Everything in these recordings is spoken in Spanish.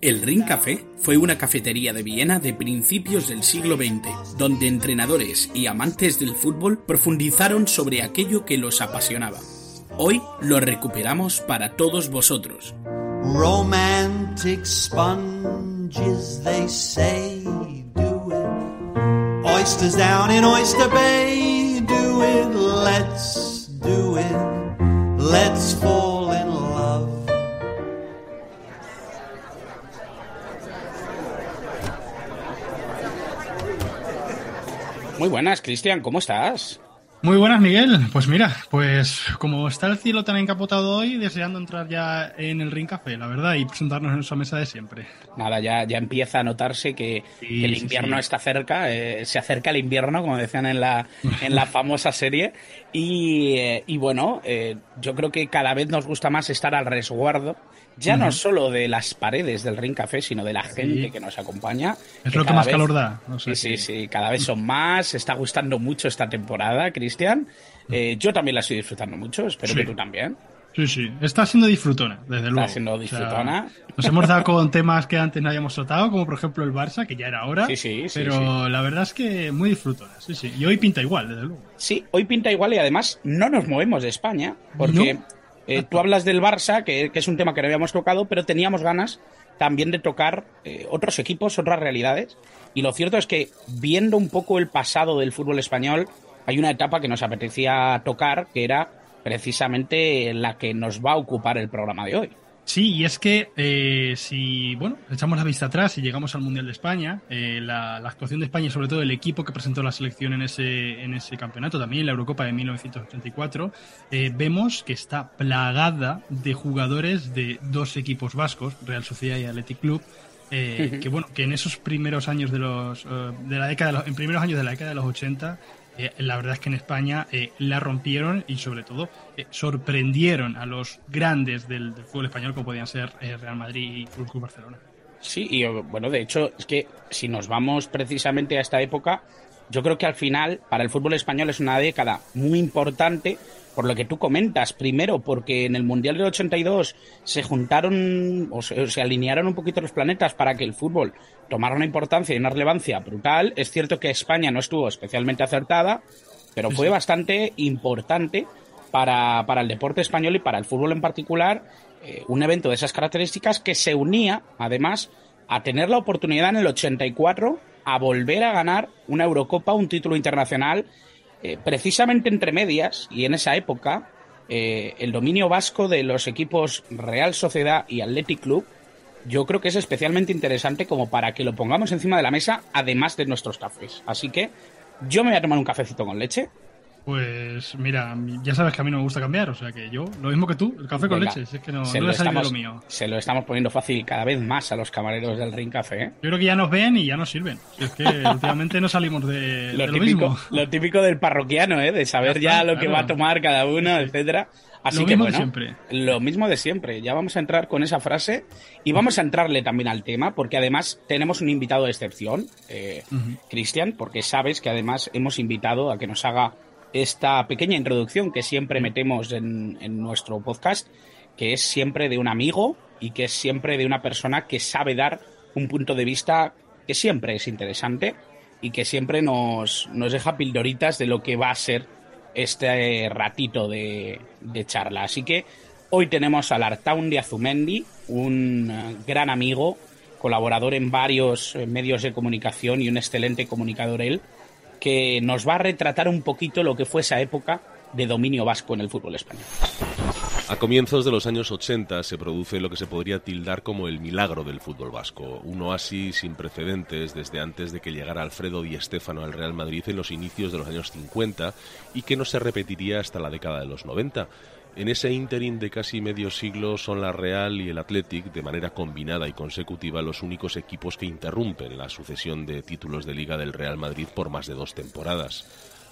El Ring Café fue una cafetería de Viena de principios del siglo XX, donde entrenadores y amantes del fútbol profundizaron sobre aquello que los apasionaba. Hoy lo recuperamos para todos vosotros. Romantic sponges, they say, do it. Oysters down in Oyster Bay, do it. Let's do it. Let's fall in love. Muy buenas, Cristian, ¿cómo estás? Muy buenas, Miguel. Pues mira, pues como está el cielo tan encapotado hoy, deseando entrar ya en el Ring Café, la verdad, y presentarnos en nuestra mesa de siempre. Nada, ya, ya empieza a notarse que, Sí, que el sí, invierno sí. está cerca, eh, se acerca el invierno, como decían en la, en la famosa serie. Y, eh, y bueno, eh, yo creo que cada vez nos gusta más estar al resguardo, ya no solo de las paredes del Ring Café, sino de la gente que nos acompaña. Es lo que más calor da, o sea sí, que- sí, sí, cada vez son más, se está gustando mucho esta temporada, Cristian. Eh, yo también la estoy disfrutando mucho, espero Sí. que tú también. Sí, sí. Está siendo disfrutona, desde luego. siendo disfrutona. nos hemos dado con temas que antes no habíamos tratado, como por ejemplo el Barça, que ya era hora. Sí, sí, sí, Pero la verdad es que muy disfrutona, sí, sí. Y hoy pinta igual, desde luego. Sí, hoy pinta igual y además no nos movemos de España, porque No. Eh, tú hablas del Barça, que, es un tema que no habíamos tocado, pero teníamos ganas también de tocar eh, otros equipos, otras realidades. Y lo cierto es que viendo un poco el pasado del fútbol español, hay una etapa que nos apetecía tocar, que era precisamente la que nos va a ocupar el programa de hoy. Sí, y es que eh, si, bueno, echamos la vista atrás y llegamos al Mundial de España, eh, la, la actuación de España y sobre todo el equipo que presentó la selección en ese, en ese campeonato, también en la Eurocopa de 1984, eh, vemos que está plagada de jugadores de dos equipos vascos, Real Sociedad y Athletic Club, eh, que bueno, que en esos primeros años de los, de la década, de los- en primeros años de la década de los 80, eh, la verdad es que en España eh, la rompieron y sobre todo eh, sorprendieron a los grandes del, fútbol español como podían ser Real Madrid y Fútbol Barcelona. Sí, y bueno, de hecho, es que si nos vamos precisamente a esta época, yo creo que al final, para el fútbol español es una década muy importante, por lo que tú comentas. Primero, porque en el Mundial del 82 se juntaron o se, se alinearon un poquito los planetas para que el fútbol tomara una importancia y una relevancia brutal. Es cierto que España no estuvo especialmente acertada, pero fue bastante importante para, para el deporte español y para el fútbol en particular, eh, un evento de esas características que se unía, además, a tener la oportunidad en el 84 a volver a ganar una Eurocopa, un título internacional, eh, precisamente entre medias, y en esa época, eh, el dominio vasco de los equipos Real Sociedad y Athletic Club, yo creo que es especialmente interesante como para que lo pongamos encima de la mesa, además de nuestros cafés. Así que yo me voy a tomar un cafecito con leche. Pues mira, ya sabes que a mí no me gusta cambiar, o sea que yo, lo mismo que tú, el café con Venga, leche, si es que no, se no lo le estamos- lo mío. Se lo estamos poniendo fácil cada vez más a los camareros del Ring Café. ¿eh? Yo creo que ya nos ven y ya nos sirven. Si es que últimamente no salimos de Lo, de lo típico, mismo. lo típico del parroquiano, ¿eh? de saber Ya lo que va a tomar cada uno, etcétera. Así Lo que mismo de bueno, siempre. lo mismo de siempre. Ya vamos a entrar con esa frase y vamos a entrarle también al tema, porque además tenemos un invitado de excepción, eh. Cristian, porque sabes que además hemos invitado a que nos haga esta pequeña introducción que siempre metemos en, nuestro podcast, que es siempre de un amigo y que es siempre de una persona que sabe dar un punto de vista que siempre es interesante y que siempre nos, nos deja pildoritas de lo que va a ser este ratito de, charla. Así que hoy tenemos al Artaun de Azumendi, un gran amigo, colaborador en varios eh, medios de comunicación y un excelente comunicador él, que nos va a retratar un poquito lo que fue esa época de dominio vasco en el fútbol español. A comienzos de los años 80 se produce lo que se podría tildar como el milagro del fútbol vasco, un oasis sin precedentes desde antes de que llegara Alfredo Di Stéfano al Real Madrid en los inicios de los años 50 y que no se repetiría hasta la década de los 90. En ese ínterin de casi medio siglo son la Real y el Athletic, de manera combinada y consecutiva, los únicos equipos que interrumpen la sucesión de títulos de liga del Real Madrid por más de dos temporadas.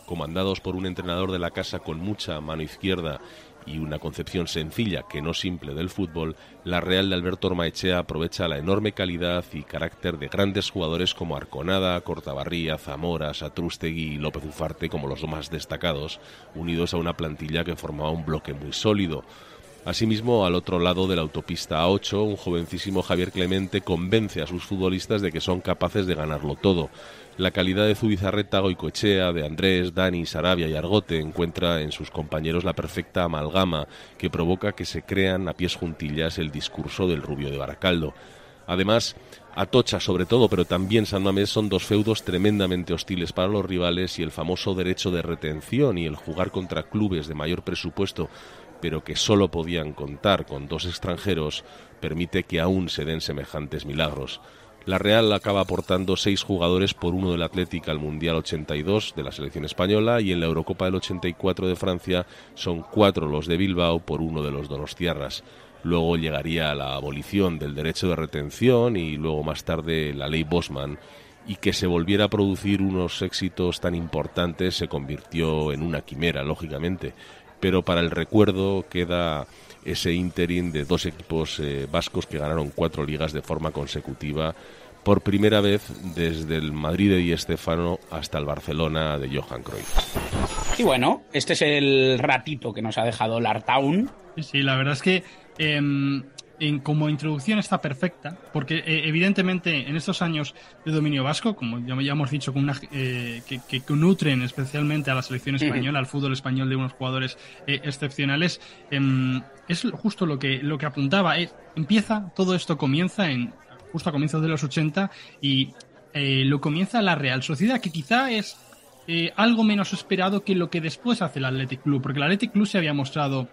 Comandados por un entrenador de la casa con mucha mano izquierda y una concepción sencilla que no simple del fútbol, la Real de Alberto Ormaechea aprovecha la enorme calidad y carácter de grandes jugadores como Arconada, Cortabarría, Zamora, Satrústegui y López Ufarte como los más destacados, unidos a una plantilla que formaba un bloque muy sólido. Asimismo, al otro lado de la autopista A8, un jovencísimo Javier Clemente convence a sus futbolistas de que son capaces de ganarlo todo. La calidad de Zubizarreta, Goicoechea, de Andrés, Dani, Sarabia y Argote encuentra en sus compañeros la perfecta amalgama que provoca que se crean a pies juntillas el discurso del rubio de Baracaldo. Además, Atocha sobre todo, pero también San Mamés son dos feudos tremendamente hostiles para los rivales y el famoso derecho de retención y el jugar contra clubes de mayor presupuesto pero que solo podían contar con dos extranjeros, permite que aún se den semejantes milagros. La Real acaba aportando seis jugadores por uno del Atlético al Mundial 82 de la selección española y en la Eurocopa del 84 de Francia son cuatro los de Bilbao por uno de los donostiarras. Luego llegaría la abolición del derecho de retención y luego más tarde la ley Bosman y que se volviera a producir unos éxitos tan importantes se convirtió en una quimera, lógicamente. Pero para el recuerdo queda ese interim de dos equipos eh, vascos que ganaron cuatro ligas de forma consecutiva por primera vez desde el Madrid de Di Stéfano hasta el Barcelona de Johan Cruyff. Y bueno, este es el ratito que nos ha dejado Lartown. Sí, la verdad es que em, como introducción está perfecta, porque eh, evidentemente en estos años de dominio vasco, como ya, hemos dicho, con una, eh, que, nutren especialmente a la selección española, al fútbol español de unos jugadores eh, excepcionales, em, es justo lo que, lo que apuntaba. empieza, todo esto comienza en justo a comienzos de los 80 y lo comienza la Real Sociedad, que quizá es algo menos esperado que lo que después hace el Athletic Club, porque el Athletic Club se había mostrado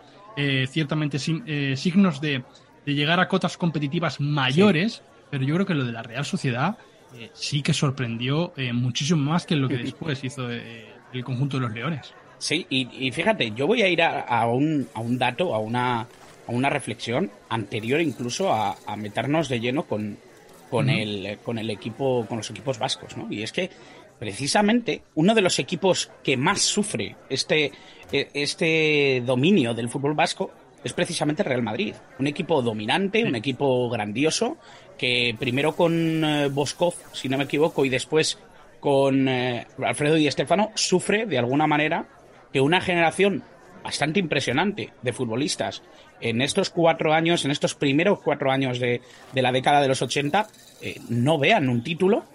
ciertamente signos de de llegar a cotas competitivas mayores, pero yo creo que lo de la Real Sociedad eh, sí que sorprendió eh, muchísimo más que lo que después hizo eh, el conjunto de los Leones. Sí, y, fíjate, yo voy a ir a, un, a un dato, a una, a una reflexión anterior incluso a, meternos de lleno con, con, el, con el equipo, con los equipos vascos, ¿no? Y es que precisamente uno de los equipos que más sufre este, este dominio del fútbol vasco es precisamente Real Madrid. Un equipo dominante, un equipo grandioso, que primero con eh, Boscov, si no me equivoco, y después con eh, Alfredo Di Stefano, sufre de alguna manera que una generación bastante impresionante de futbolistas en estos cuatro años, en estos primeros cuatro años de, la década de los 80, eh, no vean un título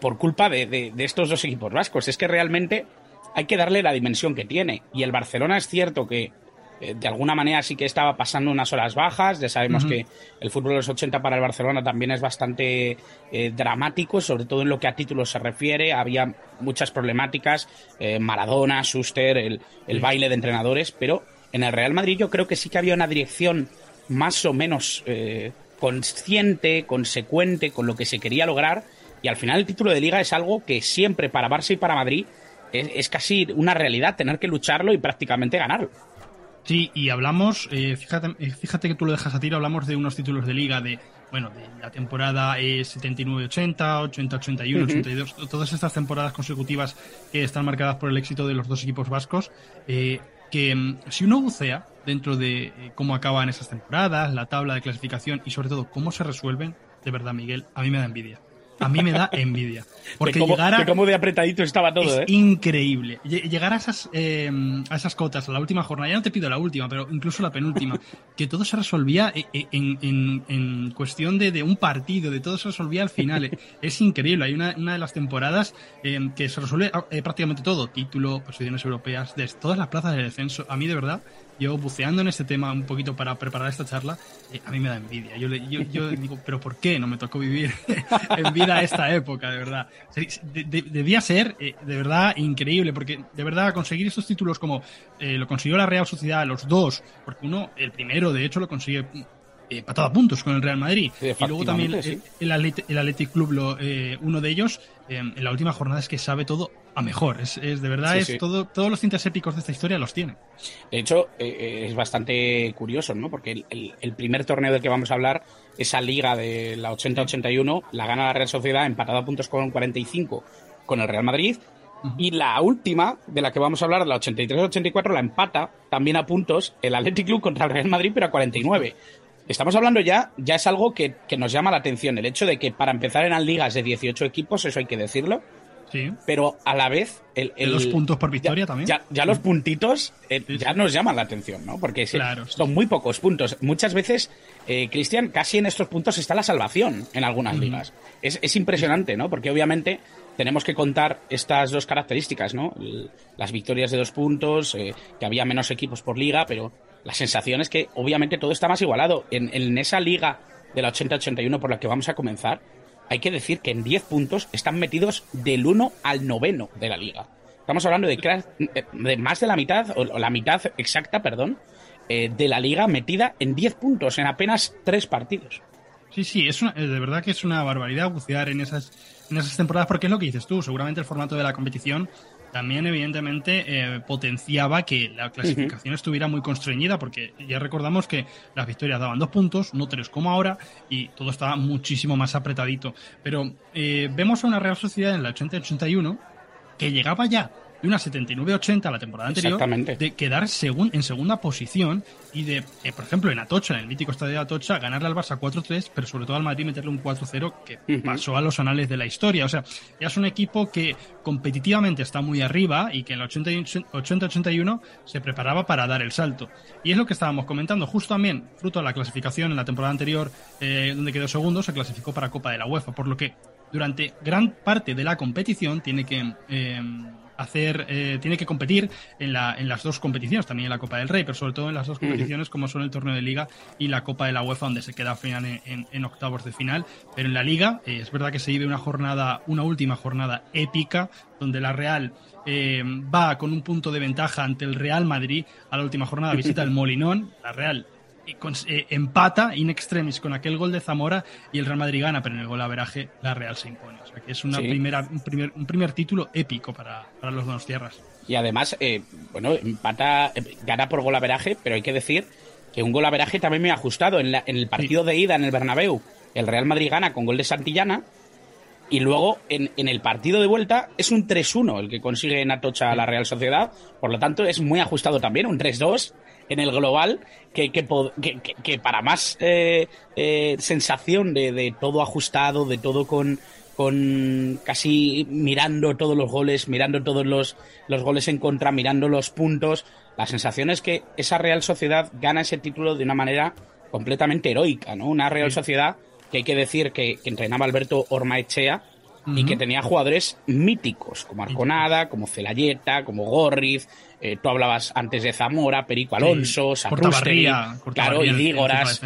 por culpa de, de estos dos equipos vascos. Es que realmente hay que darle la dimensión que tiene. Y el Barcelona es cierto que de alguna manera sí que estaba pasando unas horas bajas. Ya sabemos que el fútbol de los 80 para el Barcelona también es bastante eh, dramático, sobre todo en lo que a títulos se refiere. Había muchas problemáticas, eh, Maradona, Schuster, el, el baile de entrenadores, pero en el Real Madrid yo creo que sí que había una dirección más o menos consciente, consecuente con lo que se quería lograr. Y al final el título de liga es algo que siempre para Barça y para Madrid es casi una realidad, tener que lucharlo y prácticamente ganarlo. Sí, y hablamos, eh, fíjate, eh, fíjate que tú lo dejas a tiro, hablamos de unos títulos de liga de, bueno, de la temporada 79-80, 80-81, 82, todas estas temporadas consecutivas que están marcadas por el éxito de los dos equipos vascos, eh, que mm, si uno bucea dentro de cómo acaban esas temporadas, la tabla de clasificación y sobre todo cómo se resuelven, de verdad, Miguel, a mí me da envidia a mí me da envidia. Porque de llegar a, de cómo de apretadito estaba todo, es ¿eh? increíble. Llegar a esas, eh, a esas cotas, a la última jornada, ya no te pido la última, pero incluso la penúltima, que todo se resolvía e, e, en, en, en cuestión de, de, un partido, de todo se resolvía al final. es increíble. Hay una, una de las temporadas eh, que se resuelve eh, prácticamente todo: título, posiciones europeas, de todas las plazas de descenso. A mí, de verdad, yo buceando en este tema un poquito para preparar esta charla, eh, a mí me da envidia. Yo, yo, yo, digo, pero ¿por qué no me tocó vivir en vida esta época, de verdad? debía ser, eh, de verdad, increíble, porque de verdad conseguir estos títulos como eh, lo consiguió la Real Sociedad, los dos, porque uno, el primero, de hecho, lo consigue empatado a puntos con el Real Madrid. y luego también el, Athletic, Club, lo, uno de ellos, en la última jornada es que sabe todo a mejor. Es, de verdad, es todo, todos los cintas épicos de esta historia los tiene. De hecho, es bastante curioso, ¿no? Porque el, primer torneo del que vamos a hablar, esa liga de la 80-81, la gana la Real Sociedad empatado a puntos con 45 con el Real Madrid y la última, de la que vamos a hablar, la 83-84, la empata también a puntos el Athletic Club contra el Real Madrid, pero a 49. Estamos hablando ya, ya es algo que, nos llama la atención, el hecho de que para empezar las ligas de 18 equipos, eso hay que decirlo, Sí. Pero a la vez. El, los puntos por victoria también. Ya, los puntitos eh, ya nos llaman la atención, ¿no? Porque son muy pocos puntos. Muchas veces, eh, Cristian, casi en estos puntos está la salvación en algunas ligas. Es, es, impresionante, ¿no? Porque obviamente tenemos que contar estas dos características, ¿no? Las victorias de dos puntos, eh, que había menos equipos por liga, pero la sensación es que obviamente todo está más igualado. En, en esa liga de la 80-81 por la que vamos a comenzar, hay que decir que en 10 puntos están metidos del 1 al noveno de la liga. Estamos hablando de, de más de la mitad, o la mitad exacta, perdón, eh, de la liga metida en 10 puntos en apenas 3 partidos. Sí, sí, es de verdad que es una barbaridad bucear en esas en esas temporadas, porque es lo que dices tú, seguramente el formato de la competición también evidentemente eh, potenciaba que la clasificación estuviera muy constreñida, porque ya recordamos que las victorias daban dos puntos, no tres como ahora, y todo estaba muchísimo más apretadito. Pero eh, vemos a una Real Sociedad en la 80-81 que llegaba ya de una 79-80 la temporada anterior, de quedar segun, en segunda posición y de, eh, por ejemplo, en Atocha, en el mítico estadio de Atocha, ganarle al Barça 4-3, pero sobre todo al Madrid meterle un 4-0 que pasó a los anales de la historia. O sea, ya es un equipo que competitivamente está muy arriba y que en la 80-81 se preparaba para dar el salto. Y es lo que estábamos comentando, justo también, fruto de la clasificación en la temporada anterior, eh, donde quedó segundo, se clasificó para Copa de la UEFA, por lo que durante gran parte de la competición tiene que... Eh, hacer, eh, tiene que competir en, la, en las dos competiciones, también en la Copa del Rey, pero sobre todo en las dos competiciones como son el torneo de Liga y la Copa de la UEFA, donde se queda al final en, octavos de final. Pero en la Liga eh, es verdad que se vive una jornada, una última jornada épica, donde la Real eh, va con un punto de ventaja ante el Real Madrid a la última jornada, visita el Molinón, la Real eh, empata in extremis con aquel gol de Zamora y el Real Madrid gana, pero en el gol averaje la Real se impone. O sea que es una primera, un, primer, un primer título épico para, para los dos tierras. Y además, eh, bueno, empata, eh, gana por gol averaje, pero hay que decir que un gol averaje también me ha ajustado. En, en el partido de ida en el Bernabéu, el Real Madrid gana con gol de Santillana. Y luego en, en el partido de vuelta es un 3-1 el que consigue en Atocha la Real Sociedad. Por lo tanto, es muy ajustado también, un 3-2 en el global que, que, que, para más eh, eh, sensación de, de, todo ajustado, de todo con, con casi mirando todos los goles, mirando todos los, los goles en contra, mirando los puntos, la sensación es que esa Real Sociedad gana ese título de una manera completamente heroica, ¿no? Una Real Sociedad que hay que decir que, que entrenaba Alberto Ormaechea, y que tenía jugadores míticos, como Arconada, como Celayeta, como Gorriz, eh, tú hablabas antes de Zamora, Perico Alonso, sí. claro, y Dígoras,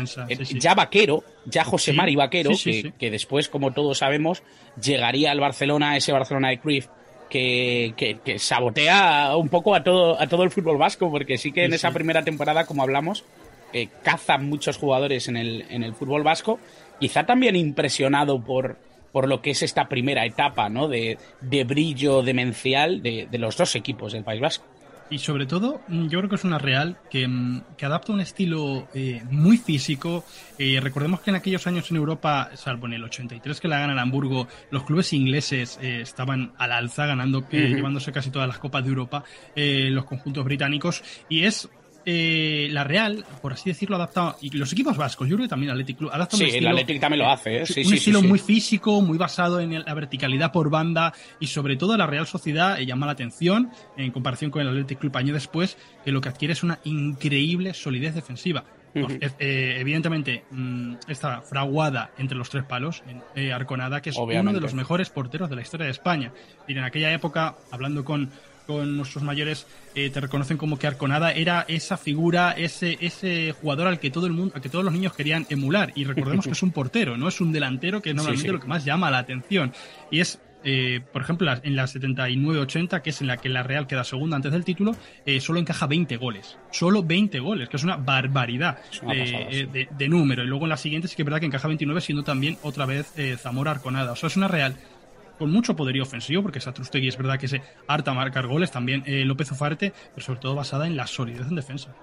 ya Vaquero, ya José Mari Vaquero, que, después, como todos sabemos, llegaría al Barcelona, ese Barcelona de Cruyff, que, que, sabotea un poco a todo, a todo el fútbol vasco, porque sí que en esa primera temporada, como hablamos, eh, cazan muchos jugadores en el, en el fútbol vasco, quizá también impresionado por, por lo que es esta primera etapa ¿no? de, de brillo demencial de, de, los dos equipos del País Vasco. Y sobre todo, mm, yo creo que es una Real que, mm, que adapta un estilo eh, muy físico. Eh, recordemos que en aquellos años en Europa, salvo en el 83 que la gana el Hamburgo, los clubes ingleses eh, estaban al alza, ganando, llevándose casi todas las copas de Europa, los conjuntos británicos. Y es eh, la Real, por así decirlo, adapta. Y los equipos vascos, yo creo que también el Athletic Club adapta sí, un estilo. el Athletic también lo hace, ¿eh? sí, un estilo muy físico, muy basado en la verticalidad por banda y sobre todo la Real Sociedad eh, llama la atención en comparación con el Athletic Club año después, que lo que adquiere es una increíble solidez defensiva. Eh, evidentemente, mm, está fraguada entre los tres palos, en Arconada, que es uno de los mejores porteros de la historia de España. Y en aquella época, hablando con con nuestros mayores eh, te reconocen como que Arconada era esa figura, ese, ese jugador al que todo el mundo, al que todos los niños querían emular. Y recordemos que es un portero, no es un delantero, que es normalmente lo que más llama la atención. Y es eh, por ejemplo, en la 79-80, que es en la que la Real queda segunda antes del título, eh, solo encaja 20 goles. Solo 20 goles, que es una barbaridad eh, de, número. Y luego en la siguiente sí que es verdad que encaja 29, siendo también otra vez Zamora Arconada. O sea, es una Real con mucho poderío ofensivo, porque Satrustegui es verdad que se harta marcar goles, también López Ufarte, pero sobre todo basada en la solidez en defensa.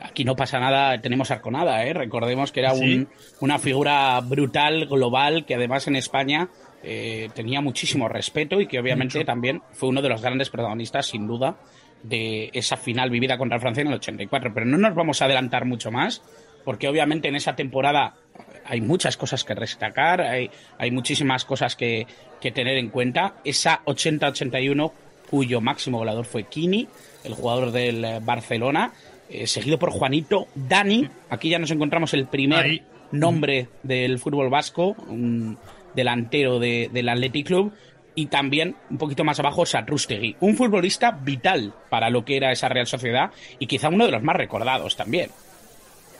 Aquí no pasa nada, tenemos Arconada, ¿eh? recordemos que era una figura brutal, global, que además en España eh, tenía muchísimo respeto y que obviamente también fue uno de los grandes protagonistas, sin duda, de esa final vivida contra Francia en el 84. Pero no nos vamos a adelantar mucho más, porque obviamente en esa temporada hay muchas cosas que destacar, hay, hay muchísimas cosas que, que tener en cuenta. Esa 80-81, cuyo máximo goleador fue Kini, el jugador del eh, Barcelona, eh, seguido por Juanito Dani. Aquí ya nos encontramos el primer nombre del fútbol vasco, un delantero del Athletic Club. Y también, un poquito más abajo, Satrustegui, un futbolista vital para lo que era esa Real Sociedad y quizá uno de los más recordados también.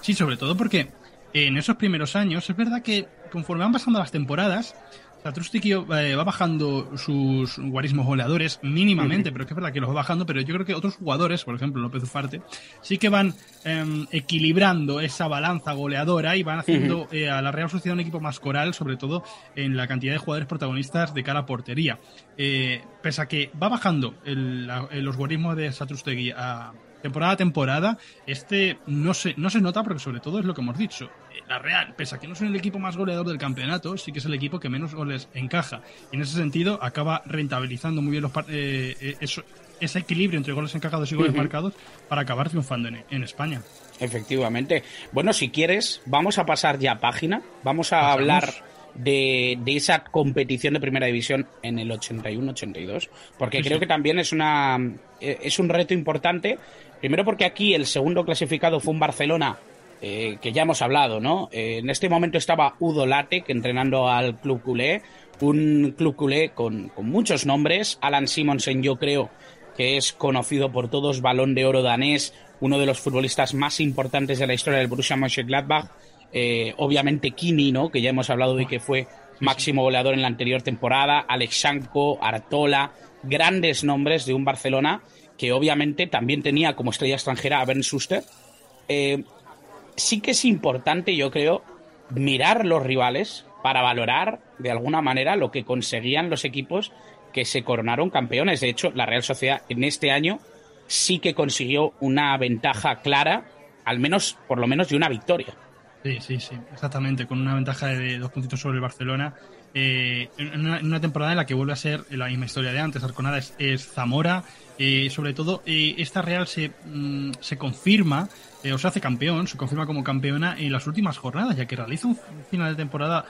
Sí, sobre todo porque en esos primeros años es verdad que conforme van pasando las temporadas, Satrustegui eh, va bajando sus guarismos goleadores mínimamente, pero es que es verdad que los va bajando, pero yo creo que otros jugadores, por ejemplo López Ufarte, sí que van em, equilibrando esa balanza goleadora y van haciendo eh, a la Real Sociedad un equipo más coral, sobre todo en la cantidad de jugadores protagonistas de cara a portería. Eh, pese a que va bajando los guarismos de Satrustegui a temporada a temporada, este no se, no se nota porque sobre todo es lo que hemos dicho. Eh, la Real, pese a que no es el equipo más goleador del campeonato, sí que es el equipo que menos goles encaja. Y en ese sentido acaba rentabilizando muy bien los, eh, eh, ese equilibrio entre goles encajados y goles marcados para acabar triunfando en, España. Efectivamente. Bueno, si quieres, vamos a pasar ya página. Vamos a hablar de, esa competición de primera división en el 81-82, porque creo que también es, una, es un reto importante Primero porque aquí el segundo clasificado fue un Barcelona eh, que ya hemos hablado, ¿no? Eh, en este momento estaba Udo Lattek entrenando al Club Culé, un Club Culé con, muchos nombres. Alan Simonsen, yo creo que es conocido por todos, balón de oro danés, uno de los futbolistas más importantes de la historia del Borussia Mönchengladbach. Eh, obviamente Kini, ¿no? Que ya hemos hablado de que fue máximo goleador en la anterior temporada. Alexanko, Artola, grandes nombres de un Barcelona que obviamente también tenía como estrella extranjera a Ben Schuster, eh, sí que es importante, yo creo, mirar los rivales para valorar de alguna manera lo que conseguían los equipos que se coronaron campeones. De hecho, la Real Sociedad en este año sí que consiguió una ventaja clara, al menos, por lo menos, de una victoria. Sí, sí, sí, exactamente, con una ventaja de dos puntitos sobre el Barcelona. Eh, en, una, temporada en la que vuelve a ser la misma historia de antes. Arconada es Zamora, eh, sobre todo, eh, esta Real se, mm, se confirma, o se hace campeón, se confirma como campeona en las últimas jornadas, ya que realiza un final de temporada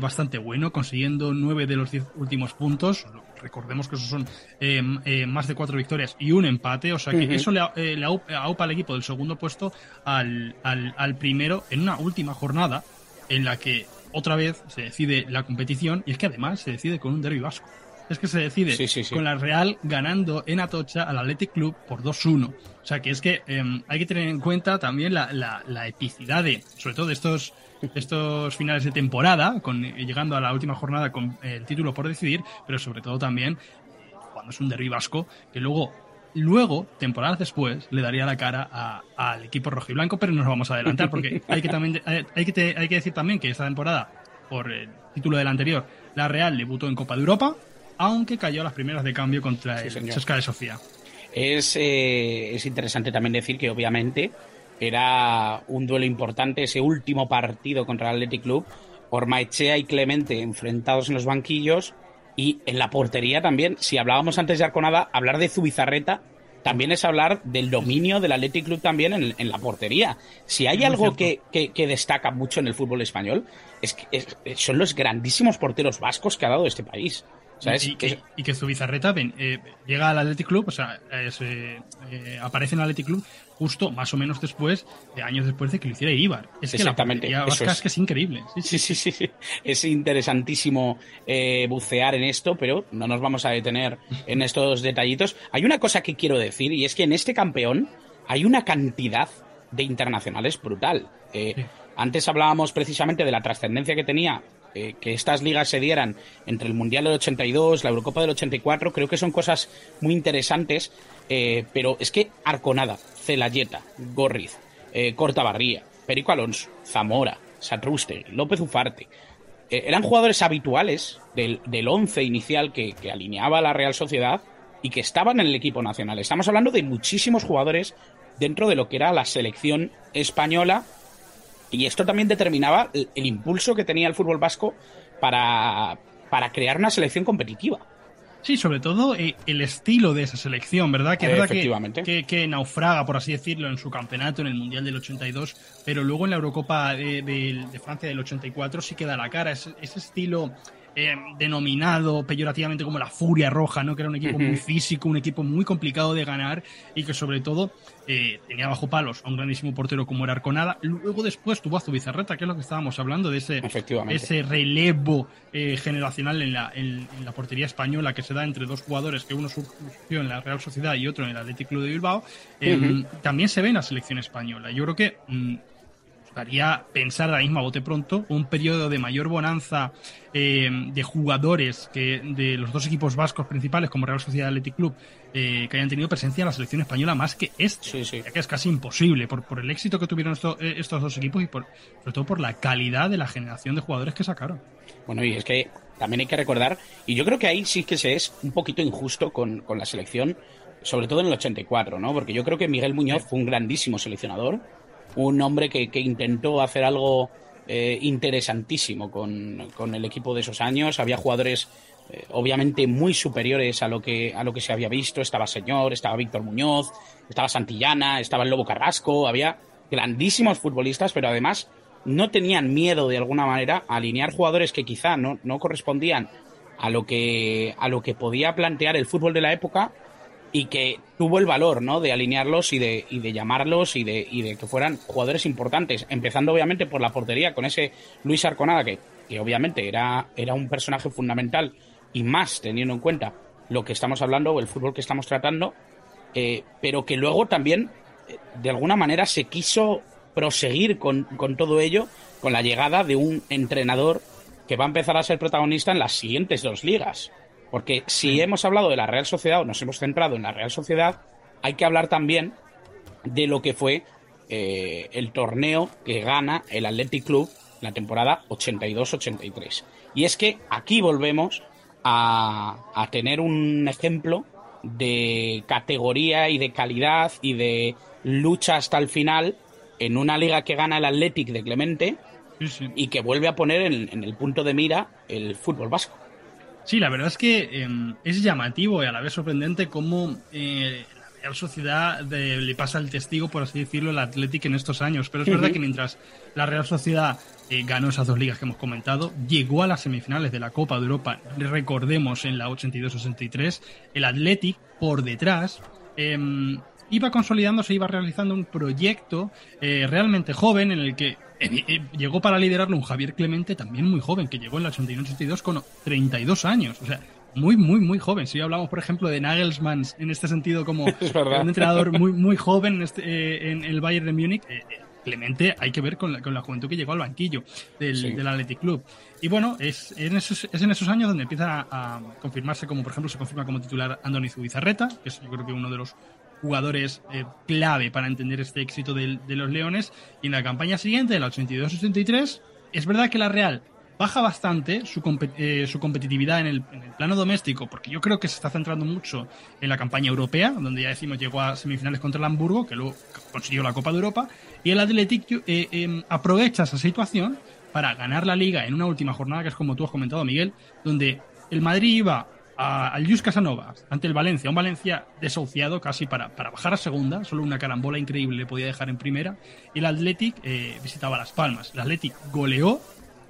bastante bueno, consiguiendo nueve de los diez últimos puntos. Recordemos que esos son más de cuatro victorias y un empate, o sea que eso le, le, aupa al equipo del segundo puesto al, al, al primero en una última jornada en la que otra vez se decide la competición y es que además se decide con un derby vasco es que se decide con la Real ganando en Atocha al Athletic Club por 2-1. O sea que es que em, hay que tener en cuenta también la, la, epicidad de, sobre todo de estos, estos finales de temporada, con, eh, llegando a la última jornada con el título por decidir, pero sobre todo también cuando es un derbi vasco, que luego luego, temporadas después, le daría la cara al equipo rojo y blanco, pero no nos vamos a adelantar porque hay que, también, hay, que hay que decir también que esta temporada, por el título del anterior, la Real debutó en Copa de Europa, aunque cayó a las primeras de cambio contra el Chesca de Sofía. Es, eh, es interesante también decir que obviamente era un duelo importante ese último partido contra el Athletic Club. Ormaechea y Clemente enfrentados en los banquillos y en la portería también. Si hablábamos antes de Arconada, hablar de Zubizarreta también es hablar del dominio del Athletic Club también en, la portería. Si hay algo que, que, destaca mucho en el fútbol español, es que son los grandísimos porteros vascos que ha dado este país. Y, que, y, que, su bizarreta eh, llega al Athletic Club, o sea, eh, aparece en el Athletic Club justo más o menos después, de años después de que lo hiciera Ibar. Es Exactamente. que la es. que es increíble. Sí, sí, sí. Es interesantísimo eh, bucear en esto, pero no nos vamos a detener en estos detallitos. Hay una cosa que quiero decir, y es que en este campeón hay una cantidad de internacionales brutal. Antes hablábamos precisamente de la trascendencia que tenía eh, que estas ligas se dieran entre el Mundial del 82, la Eurocopa del 84, creo que son cosas muy interesantes, eh, pero es que Arconada, Celayeta, Gorriz, eh, Cortabarría, Perico Alonso, Zamora, Satruste, López Ufarte, eran jugadores habituales del, del once inicial que, que alineaba la Real Sociedad y que estaban en el equipo nacional. Estamos hablando de muchísimos jugadores dentro de lo que era la selección española y esto también determinaba el, impulso que tenía el fútbol vasco para, para crear una selección competitiva. Sí, sobre todo eh, el estilo de esa selección, ¿verdad? Que verdad que, que, naufraga, por así decirlo, en su campeonato, en el Mundial del 82, pero luego en la Eurocopa de, Francia del 84 sí queda la cara. ese estilo eh, denominado peyorativamente como la Furia Roja, ¿no? Que era un equipo muy físico, un equipo muy complicado de ganar y que sobre todo eh, tenía bajo palos a un grandísimo portero como era Arconada. Luego después tuvo a Zubizarreta, que es lo que estábamos hablando, de ese, ese relevo eh, generacional en la, en, la portería española que se da entre dos jugadores, que uno surgió en la Real Sociedad y otro en el Athletic Club de Bilbao. También se ve en la selección española. Yo creo que... Mm, gustaría pensar ahora mismo a bote pronto un periodo de mayor bonanza eh, de jugadores que de los dos equipos vascos principales como Real Sociedad Athletic Club eh, que hayan tenido presencia en la selección española más que este, ya que es casi imposible por, por el éxito que tuvieron eh, estos dos equipos y por, sobre todo por la calidad de la generación de jugadores que sacaron. Bueno, y es que también hay que recordar, y yo creo que ahí sí que se es un poquito injusto con, con la selección, sobre todo en el 84, ¿no? Porque yo creo que Miguel Muñoz fue un grandísimo seleccionador, un hombre que, intentó hacer algo eh, interesantísimo con, el equipo de esos años. Había jugadores eh, obviamente muy superiores a lo que a lo que se había visto. Estaba Señor, estaba Víctor Muñoz, estaba Santillana, estaba el Lobo Carrasco. Había grandísimos futbolistas, pero además no tenían miedo de alguna manera a alinear jugadores que quizá no, no correspondían a lo que a lo que podía plantear el fútbol de la época y que tuvo el valor, ¿no? De alinearlos y de, llamarlos y de, que fueran jugadores importantes, empezando obviamente por la portería con ese Luis Arconada que, que obviamente era, era un personaje fundamental y más teniendo en cuenta lo que estamos hablando el fútbol que estamos tratando, eh, pero que luego también eh, de alguna manera se quiso proseguir con todo ello con la llegada de un entrenador que va a empezar a ser protagonista en las siguientes dos ligas. Porque si hemos hablado de la Real Sociedad o nos hemos centrado en la Real Sociedad, hay que hablar también de lo que fue eh, el torneo que gana el Athletic Club la temporada 82-83. Y es que aquí volvemos a, a, tener un ejemplo de categoría y de calidad y de lucha hasta el final en una liga que gana el Athletic de Clemente y que vuelve a poner en, en el punto de mira el fútbol vasco. Sí, la verdad es que em, es llamativo y a la vez sorprendente cómo eh, la Real Sociedad le pasa el testigo, por así decirlo, al Athletic en estos años. Pero es verdad que mientras la Real Sociedad eh, ganó esas dos ligas que hemos comentado, llegó a las semifinales de la Copa de Europa, recordemos en la 82-63, el Athletic por detrás. Iba consolidándose, iba realizando un proyecto eh, realmente joven en el que eh, eh, llegó para liderarlo un Javier Clemente también muy joven, que llegó en la 81-82 con 32 años. O sea, muy, muy, muy joven. Si hablamos, por ejemplo, de Nagelsmann en este sentido como un entrenador muy, muy joven en, este, en el Bayern de Múnich, Clemente hay que ver con la, con la juventud que llegó al banquillo del, del Athletic Club. Y bueno, es en, esos, es en esos años donde empieza a, confirmarse como, por ejemplo, se confirma como titular Andoni Zubizarreta, que es yo creo que uno de los jugadores eh, clave para entender este éxito de, los Leones. Y en la campaña siguiente, de la 82-83, es verdad que la Real baja bastante su, eh, su competitividad en el, plano doméstico, porque yo creo que se está centrando mucho en la campaña europea, donde ya decimos llegó a semifinales contra el Hamburgo, que luego consiguió la Copa de Europa, y el Athletic eh, em, aprovecha esa situación para ganar la liga en una última jornada, que es como tú has comentado, Miguel, donde el Madrid iba al Lluís Casanova ante el Valencia, un Valencia desahuciado casi para, para bajar a segunda, solo una carambola increíble le podía dejar en primera, y el Athletic eh, visitaba Las Palmas. El Athletic goleó,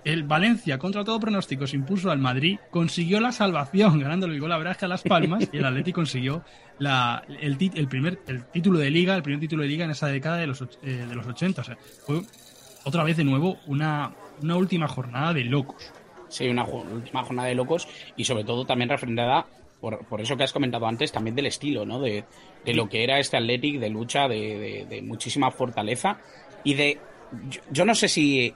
el Valencia, contra todo pronóstico, se impuso al Madrid, consiguió la salvación ganándole el gol a a Las Palmas, y el Athletic consiguió la, el, el, primer el título de liga, el primer título de liga en esa década de los, eh, de los 80. O sea, fue otra vez de nuevo una, una última jornada de locos. Sí, una última jornada de locos y sobre todo también refrendada por, por, eso que has comentado antes, también del estilo, ¿no? De, de lo que era este Athletic, de lucha, de, de, muchísima fortaleza y de... Yo, no sé si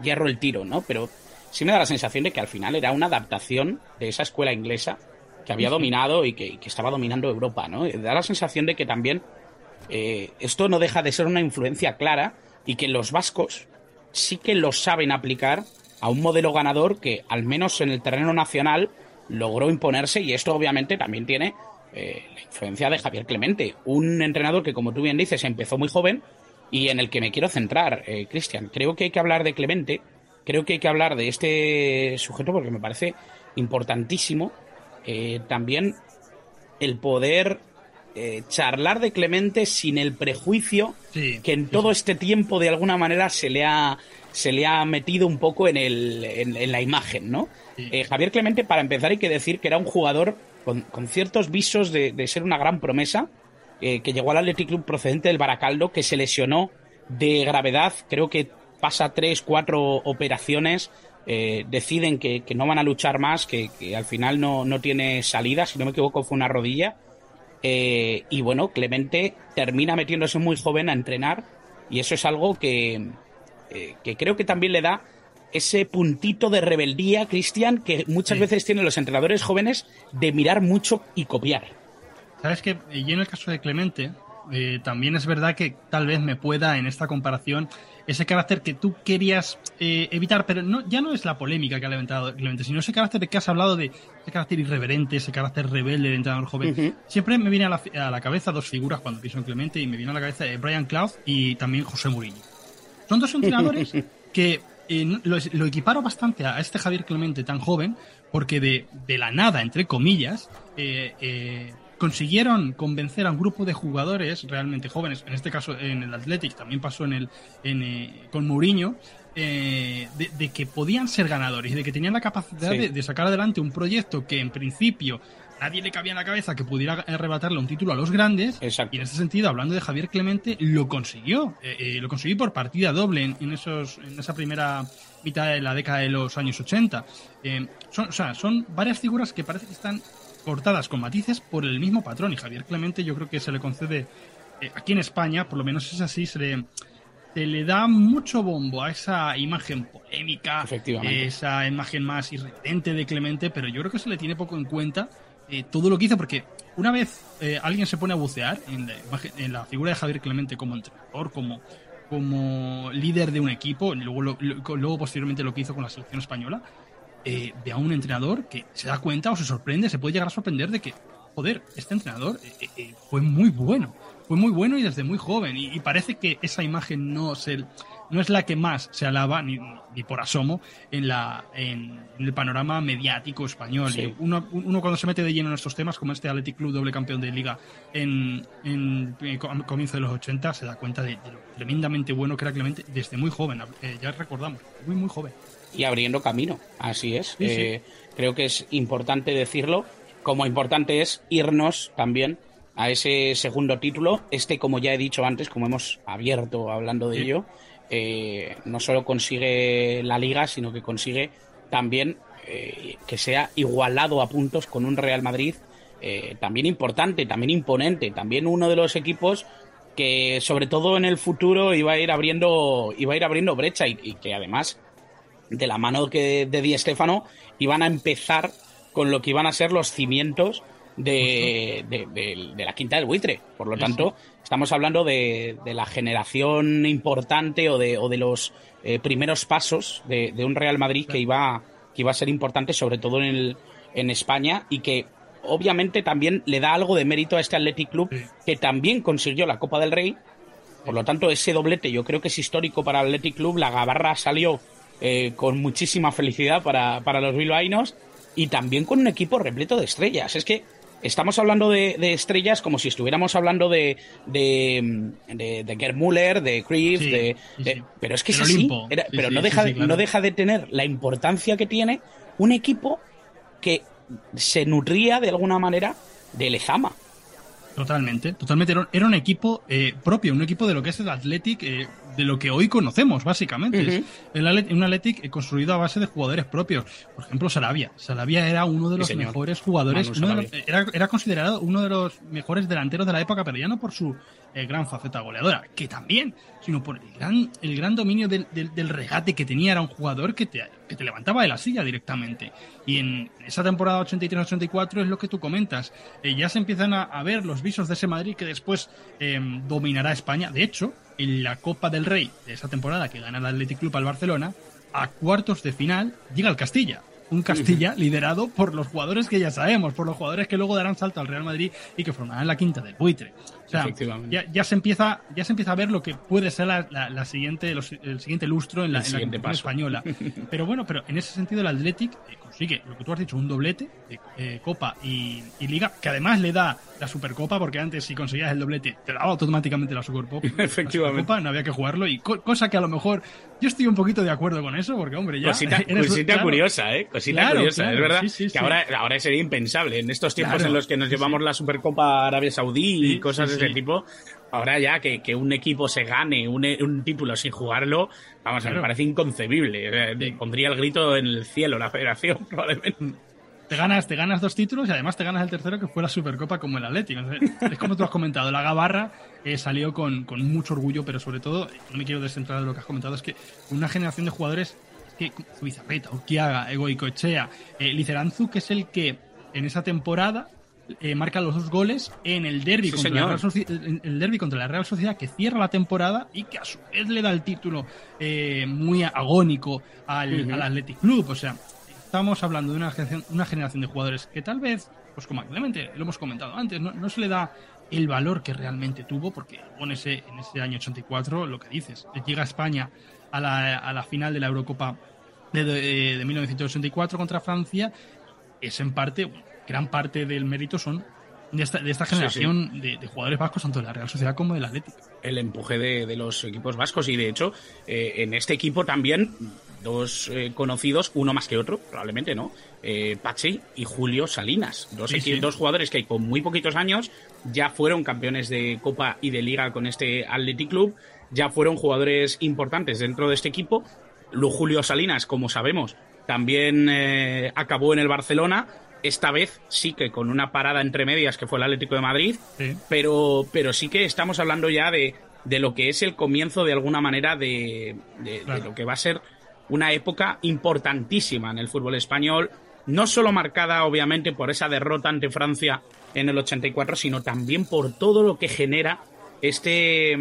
hierro el tiro, ¿no? Pero sí me da la sensación de que al final era una adaptación de esa escuela inglesa que había dominado y que, estaba dominando Europa, ¿no? Da la sensación de que también eh, esto no deja de ser una influencia clara y que los vascos sí que lo saben aplicar a un modelo ganador que, al menos en el terreno nacional, logró imponerse y esto obviamente también tiene eh, la influencia de Javier Clemente, un entrenador que, como tú bien dices, empezó muy joven y en el que me quiero centrar, eh, Cristian. Creo que hay que hablar de Clemente, creo que hay que hablar de este sujeto porque me parece importantísimo eh, también el poder eh, charlar de Clemente sin el prejuicio que en todo este tiempo de alguna manera se le ha, se le ha metido un poco en, el, en, la imagen, ¿no? Eh, Javier Clemente, para empezar, hay que decir que era un jugador con, ciertos visos de, ser una gran promesa, que llegó al Athletic Club procedente del Baracaldo, que se lesionó de gravedad, creo que pasa tres, cuatro operaciones, eh, deciden que, no van a luchar más, que, al final no, tiene salida, si no me equivoco fue una rodilla. Eh, y bueno, Clemente termina metiéndose muy joven a entrenar y eso es algo que, eh, que creo que también le da ese puntito de rebeldía, Cristian, que muchas veces tienen los entrenadores jóvenes de mirar mucho y copiar. Sabes que, y en el caso de Clemente, también es verdad que tal vez me pueda en esta comparación ese carácter que tú querías eh, evitar, pero no, ya no es la polémica que ha levantado Clemente, sino ese carácter de que has hablado de ese carácter irreverente, ese carácter rebelde del entrenador joven. Siempre me viene a la, cabeza dos figuras cuando pienso en Clemente y me viene a la cabeza eh, Brian Clough y también José Mourinho. Son dos entrenadores que eh, lo, equiparo bastante a este Javier Clemente tan joven porque de, de la nada, entre comillas, eh, consiguieron convencer a un grupo de jugadores realmente jóvenes, en este caso en el Athletic, también pasó en el eh, con Mourinho, eh, de, que podían ser ganadores y de que tenían la capacidad de, sacar adelante un proyecto que en principio nadie le cabía en la cabeza que pudiera arrebatarle un título a los grandes. Y en ese sentido, hablando de Javier Clemente, lo consiguió. Eh, lo consiguió por partida doble en, esos, en esa primera mitad de la década de los años 80. son, o sea, son varias figuras que parece que están cortadas con matices por el mismo patrón. Y Javier Clemente yo creo que se le concede, eh, aquí en España, por lo menos es así, se le, se le da mucho bombo a esa imagen polémica, esa imagen más irreverente de Clemente, pero yo creo que se le tiene poco en cuenta eh, todo lo que hizo, porque una vez eh, alguien se pone a bucear en la, figura de Javier Clemente como entrenador, como, como líder de un equipo, luego, luego posteriormente lo que hizo con la selección española, eh, ve a un entrenador que se da cuenta o se sorprende, se puede llegar a sorprender de que, joder, este entrenador fue muy bueno, fue muy bueno y desde muy joven. Y, parece que esa imagen no, se, no es la que más se alaba, ni, ni por asomo, en, la, en, el panorama mediático español. Uno, uno, cuando se mete de lleno en estos temas, como este Athletic Club, doble campeón de liga en, en, comienzo de los 80, se da cuenta de, lo tremendamente bueno que era Clemente desde muy joven. ya recordamos, muy, muy joven y abriendo camino. Así es. Eh, creo que es importante decirlo, como importante es irnos también a ese segundo título. Este, como ya he dicho antes, como hemos abierto hablando de ello, eh, no solo consigue la liga, sino que consigue también eh, que sea igualado a puntos con un Real Madrid también importante, también imponente, también uno de los equipos que sobre todo en el futuro iba a ir abriendo iba a ir abriendo brecha y que además de la mano que, de Di Stefano, iban a empezar con lo que iban a ser los cimientos de, de, la quinta del buitre. Por lo tanto, estamos hablando de, la generación importante o de, o de los eh, primeros pasos de, un Real Madrid que iba, que iba a ser importante, sobre todo en, el, en España, y que obviamente también le da algo de mérito a este Athletic Club, que también consiguió la Copa del Rey. Por lo tanto, ese doblete yo creo que es histórico para el Athletic Club. La Gabarra salió eh, con muchísima felicidad para, para los bilbaínos y también con un equipo repleto de estrellas. Es que estamos hablando de, estrellas como si estuviéramos hablando de de, de, de Gerd Müller, de Cruyff, de, pero es que es así. pero no deja no deja de tener la importancia que tiene un equipo que se nutría de alguna manera de Lezama. Totalmente, totalmente. Era un equipo eh, propio, un equipo de lo que es el Athletic, eh, de lo que hoy conocemos, básicamente. Es un Athletic construido a base de jugadores propios. Por ejemplo, Sarabia. Sarabia era uno de los mejores jugadores, era, era, considerado uno de los mejores delanteros de la época, pero ya no por su eh, gran faceta goleadora, que también, sino por el gran, el gran dominio del, del, regate que tenía. Era un jugador que te, que te levantaba de la silla directamente. Y en esa temporada 83-84 es lo que tú comentas. Eh, ya se empiezan a, ver los visos de ese Madrid que después eh, dominará España. De hecho, en la Copa del Rey de esa temporada que gana el Athletic Club al Barcelona, a cuartos de final llega el Castilla. Un Castilla liderado por los jugadores que ya sabemos, por los jugadores que luego darán salto al Real Madrid y que formarán la quinta del buitre. Sea, ya, ya, se empieza, ya se empieza a ver lo que puede ser la, la, siguiente, el siguiente lustro en la, en la española. Pero bueno, pero en ese sentido el Athletic eh, consigue lo que tú has dicho, un doblete de eh, Copa y, Liga, que además le da la Supercopa, porque antes si conseguías el doblete te daba automáticamente la Supercopa. Efectivamente. no había que jugarlo y cosa que a lo mejor yo estoy un poquito de acuerdo con eso, porque hombre, ya... Cosita, curiosa, ¿eh? Cosita curiosa, es verdad. que ahora, ahora sería impensable. En estos tiempos en los que nos llevamos la Supercopa Arabia Saudí y cosas ese tipo, ahora ya que, que, un equipo se gane un, un título sin jugarlo, vamos, me parece inconcebible. Pondría el grito en el cielo la federación, probablemente. Te ganas, te ganas dos títulos y además te ganas el tercero que fue la Supercopa como el Atlético. Es como tú has comentado, la Gabarra eh, salió con, con, mucho orgullo, pero sobre todo, no me quiero descentrar de lo que has comentado, es que una generación de jugadores que Zubizarreta, Ukiaga, Egoicoechea, eh, Liceranzu, que es el que en esa temporada eh, marca los dos goles en el derby, contra la Real el derby contra la Real Sociedad que cierra la temporada y que a su vez le da el título eh, muy agónico al, al, Athletic Club. O sea, estamos hablando de una generación, una generación de jugadores que tal vez, pues como Clemente, lo hemos comentado antes, no, se le da el valor que realmente tuvo, porque en ese, en ese año 84, lo que dices, llega a España a la, a la final de la Eurocopa de, de, 1984 contra Francia, es en parte gran parte del mérito son de esta, de esta generación De, jugadores vascos, tanto de la Real Sociedad como del Atlético. El empuje de, los equipos vascos y de hecho eh, en este equipo también dos eh, conocidos, uno más que otro, probablemente, ¿no? Eh, Pachi y Julio Salinas, dos, dos jugadores que con muy poquitos años ya fueron campeones de Copa y de Liga con este Athletic Club, ya fueron jugadores importantes dentro de este equipo. Julio Salinas, como sabemos, también acabó en el Barcelona esta vez sí que con una parada entre medias que fue el Atlético de Madrid, pero, pero sí que estamos hablando ya de, de, lo que es el comienzo de alguna manera de, de, lo que va a ser una época importantísima en el fútbol español, no solo marcada obviamente por esa derrota ante Francia en el 84, sino también por todo lo que genera este,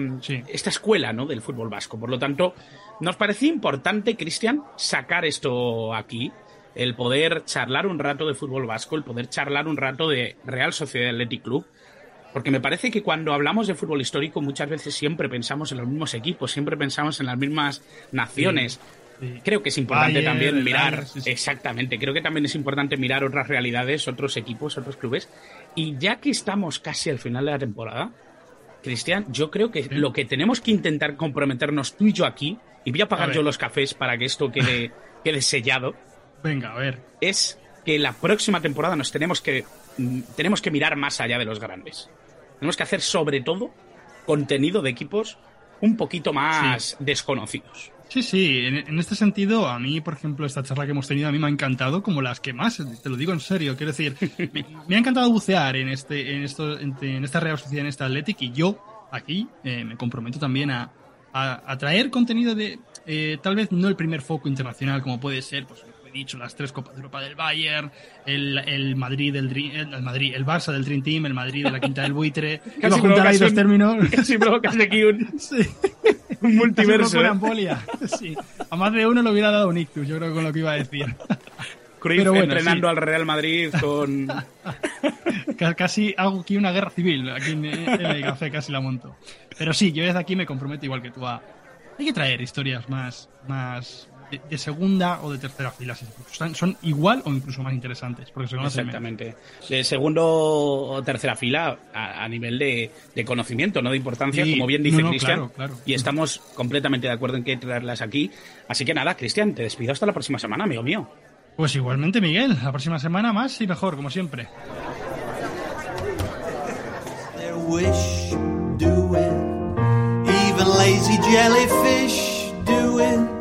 esta escuela ¿no? del fútbol vasco. Por lo tanto, nos parecía importante, Cristian, sacar esto aquí el poder charlar un rato de fútbol vasco, el poder charlar un rato de Real Sociedad Athletic Club, porque me parece que cuando hablamos de fútbol histórico muchas veces siempre pensamos en los mismos equipos, siempre pensamos en las mismas naciones. Creo que es importante también mirar, exactamente, creo que también es importante mirar otras realidades, otros equipos, otros clubes. Y ya que estamos casi al final de la temporada, Cristian, yo creo que lo que tenemos que intentar comprometernos tú y yo aquí, y voy a pagar yo los cafés para que esto quede, quede sellado, Venga, a ver. Es que la próxima temporada nos tenemos que, mm, tenemos que mirar más allá de los grandes. Tenemos que hacer sobre todo contenido de equipos un poquito más desconocidos. Sí, sí, en, este sentido, a mí, por ejemplo, esta charla que hemos tenido a mí me ha encantado, como las que más, te lo digo en serio, quiero decir, me, ha encantado bucear en este, en esto, en, esta Real Sociedad, en esta Athletic, y yo aquí eh, me comprometo también a, a, traer contenido de, eh, tal vez no el primer foco internacional, como puede ser, pues dicho, las tres Copas de Europa del Bayern, el, el Madrid del el Madrid, el Barça del Dream Team, el Madrid de la Quinta del Buitre. Casi juntar ahí dos términos. Casi provocas aquí un, sí. un multiverso. Una ¿eh? ampolia. Sí. A más de uno le hubiera dado un ictus, yo creo con lo que iba a decir. Cruyff Pero bueno, entrenando al Real Madrid con... casi hago aquí una guerra civil, aquí en, el café casi la monto. Pero sí, yo desde aquí me comprometo igual que tú a... Hay que traer historias más, más, de, segunda o de tercera fila. Son, igual o incluso más interesantes. Porque Exactamente. De segundo o tercera fila a, nivel de, conocimiento, no de importancia, como bien dice Cristian. Y estamos completamente de acuerdo en que traerlas aquí. Así que nada, Cristian, te despido hasta la próxima semana, amigo mío. Pues igualmente, Miguel. La próxima semana más y mejor, como siempre. lazy jellyfish do it.